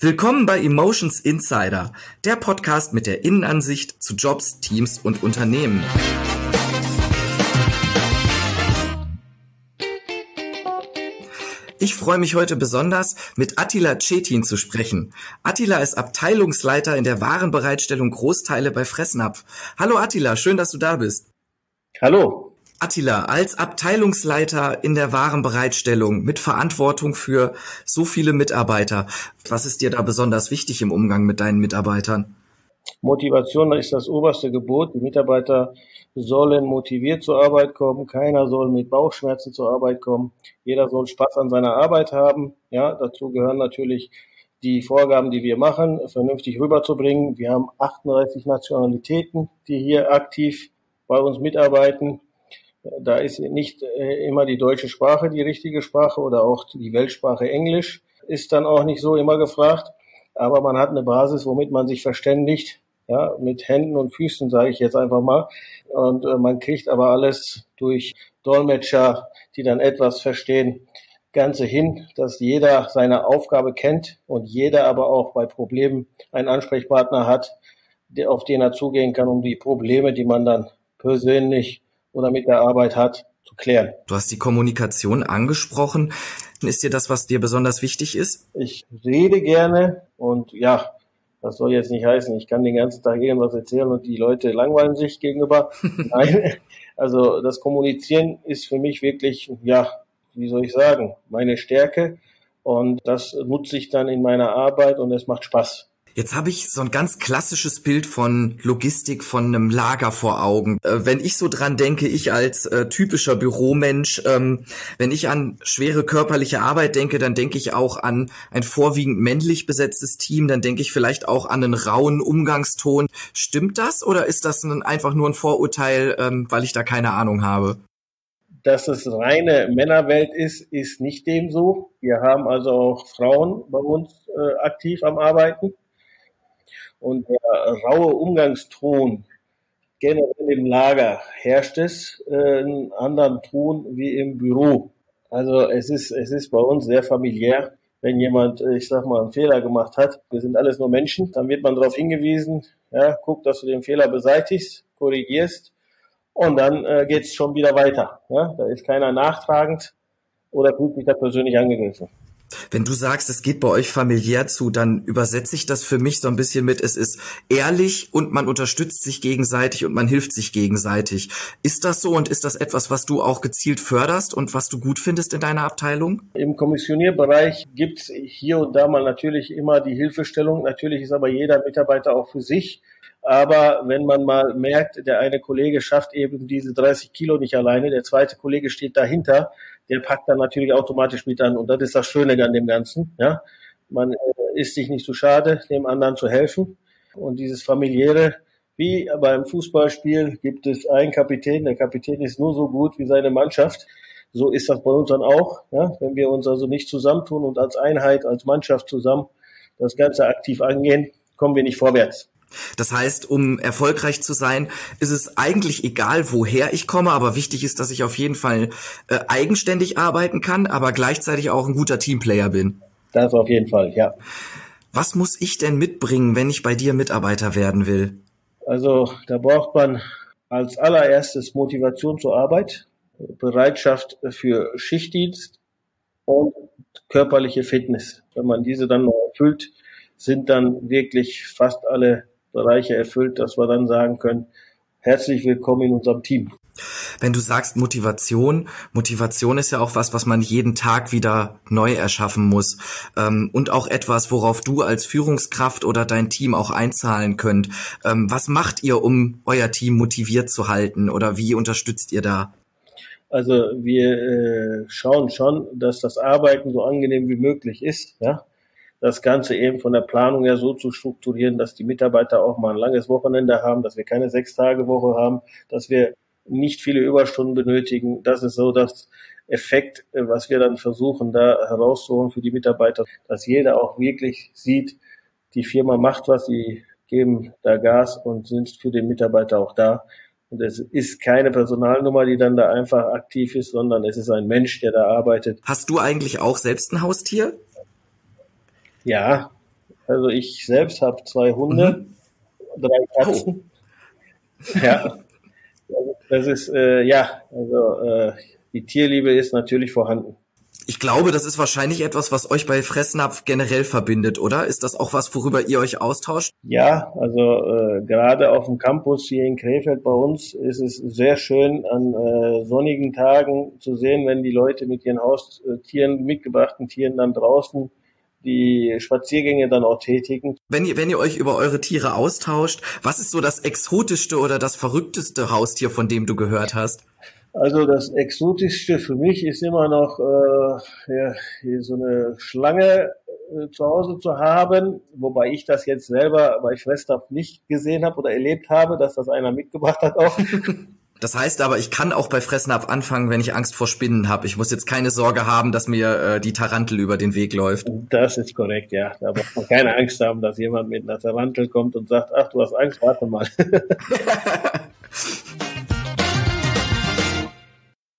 Willkommen bei Emotions Insider, der Podcast mit der Innenansicht zu Jobs, Teams und Unternehmen. Ich freue mich heute besonders, mit Attila Cetin zu sprechen. Attila ist Abteilungsleiter in der Warenbereitstellung Großteile bei Fressnapf. Hallo Attila, schön, dass du da bist. Hallo. Attila, als Abteilungsleiter in der Warenbereitstellung mit Verantwortung für so viele Mitarbeiter, was ist dir da besonders wichtig im Umgang mit deinen Mitarbeitern? Motivation ist das oberste Gebot. Die Mitarbeiter sollen motiviert zur Arbeit kommen. Keiner soll mit Bauchschmerzen zur Arbeit kommen. Jeder soll Spaß an seiner Arbeit haben. Ja, dazu gehören natürlich die Vorgaben, die wir machen, vernünftig rüberzubringen. Wir haben 38 Nationalitäten, die hier aktiv bei uns mitarbeiten. Da ist nicht äh, immer die deutsche Sprache die richtige Sprache oder auch die Weltsprache Englisch ist dann auch nicht so immer gefragt. Aber man hat eine Basis, womit man sich verständigt, ja, mit Händen und Füßen, sage ich jetzt einfach mal. Und äh, man kriegt aber alles durch Dolmetscher, die dann etwas verstehen, Ganze hin, dass jeder seine Aufgabe kennt und jeder aber auch bei Problemen einen Ansprechpartner hat, auf den er zugehen kann, um die Probleme, die man dann persönlich oder mit der Arbeit hat, zu klären. Du hast die Kommunikation angesprochen. Ist dir das, was dir besonders wichtig ist? Ich rede gerne und ja, das soll jetzt nicht heißen, ich kann den ganzen Tag irgendwas erzählen und die Leute langweilen sich gegenüber. Nein, also das Kommunizieren ist für mich wirklich, ja, wie soll ich sagen, meine Stärke und das nutze ich dann in meiner Arbeit und es macht Spaß. Jetzt habe ich so ein ganz klassisches Bild von Logistik von einem Lager vor Augen. Äh, wenn ich so dran denke, ich als äh, typischer Büromensch, ähm, wenn ich an schwere körperliche Arbeit denke, dann denke ich auch an ein vorwiegend männlich besetztes Team, dann denke ich vielleicht auch an einen rauen Umgangston. Stimmt das oder ist das ein, einfach nur ein Vorurteil, ähm, weil ich da keine Ahnung habe? Dass es reine Männerwelt ist, ist nicht dem so. Wir haben also auch Frauen bei uns äh, aktiv am Arbeiten und der raue Umgangston generell im Lager herrscht es äh, einen anderen Ton wie im Büro. Also es ist, es ist bei uns sehr familiär. Wenn jemand, äh, ich sag mal, einen Fehler gemacht hat, wir sind alles nur Menschen, dann wird man darauf hingewiesen, ja, guck, dass du den Fehler beseitigst, korrigierst und dann äh, geht es schon wieder weiter. Ja? Da ist keiner nachtragend oder fühlt sich da persönlich angegriffen. Wenn du sagst, es geht bei euch familiär zu, dann übersetze ich das für mich so ein bisschen mit, es ist ehrlich und man unterstützt sich gegenseitig und man hilft sich gegenseitig. Ist das so und ist das etwas, was du auch gezielt förderst und was du gut findest in deiner Abteilung? Im Kommissionierbereich gibt es hier und da mal natürlich immer die Hilfestellung. Natürlich ist aber jeder Mitarbeiter auch für sich. Aber wenn man mal merkt, der eine Kollege schafft eben diese 30 Kilo nicht alleine, der zweite Kollege steht dahinter, der packt dann natürlich automatisch mit an. Und das ist das Schöne an dem Ganzen. Ja, man äh, ist sich nicht zu schade, dem anderen zu helfen. Und dieses familiäre, wie beim Fußballspiel gibt es einen Kapitän. Der Kapitän ist nur so gut wie seine Mannschaft. So ist das bei uns dann auch. Ja? Wenn wir uns also nicht zusammentun und als Einheit, als Mannschaft zusammen das Ganze aktiv angehen, kommen wir nicht vorwärts. Das heißt, um erfolgreich zu sein, ist es eigentlich egal, woher ich komme, aber wichtig ist, dass ich auf jeden Fall äh, eigenständig arbeiten kann, aber gleichzeitig auch ein guter Teamplayer bin. Das auf jeden Fall, ja. Was muss ich denn mitbringen, wenn ich bei dir Mitarbeiter werden will? Also da braucht man als allererstes Motivation zur Arbeit, Bereitschaft für Schichtdienst und körperliche Fitness. Wenn man diese dann noch erfüllt, sind dann wirklich fast alle Bereiche erfüllt, dass wir dann sagen können, herzlich willkommen in unserem Team. Wenn du sagst Motivation, Motivation ist ja auch was, was man jeden Tag wieder neu erschaffen muss ähm, und auch etwas, worauf du als Führungskraft oder dein Team auch einzahlen könnt. Ähm, was macht ihr, um euer Team motiviert zu halten oder wie unterstützt ihr da? Also wir äh, schauen schon, dass das Arbeiten so angenehm wie möglich ist. Ja, das Ganze eben von der Planung her so zu strukturieren, dass die Mitarbeiter auch mal ein langes Wochenende haben, dass wir keine Sechs-Tage-Woche haben, dass wir nicht viele Überstunden benötigen. Das ist so das Effekt, äh, was wir dann versuchen, da herauszuholen für die Mitarbeiter, dass jeder auch wirklich sieht, die Firma macht was, die geben da Gas und sind für den Mitarbeiter auch da. Und es ist keine Personalnummer, die dann da einfach aktiv ist, sondern es ist ein Mensch, der da arbeitet. Hast du eigentlich auch selbst ein Haustier? Ja, Also ich selbst habe zwei Hunde, mhm. drei Katzen. Oh. Ja, das ist, äh, ja, also äh, die Tierliebe ist natürlich vorhanden. Ich glaube, das ist wahrscheinlich etwas, was euch bei Fressnapf generell verbindet, oder? Ist das auch was, worüber ihr euch austauscht? Ja, also äh, gerade auf dem Campus hier in Krefeld bei uns ist es sehr schön, an äh, sonnigen Tagen zu sehen, wenn die Leute mit ihren Haustieren, mitgebrachten Tieren dann draußen die Spaziergänge dann auch tätigen. Wenn ihr, wenn ihr euch über eure Tiere austauscht, was ist so das exotischste oder das verrückteste Haustier, von dem du gehört hast? Also das Exotischste für mich ist immer noch äh, ja, so eine Schlange äh, zu Hause zu haben, wobei ich das jetzt selber bei Schwester nicht gesehen habe oder erlebt habe, dass das einer mitgebracht hat auch. Das heißt aber, ich kann auch bei Fressnapf anfangen, wenn ich Angst vor Spinnen habe. Ich muss jetzt keine Sorge haben, dass mir äh, die Tarantel über den Weg läuft. Das ist korrekt, ja. Da braucht man keine Angst haben, dass jemand mit einer Tarantel kommt und sagt, ach, du hast Angst, warte mal.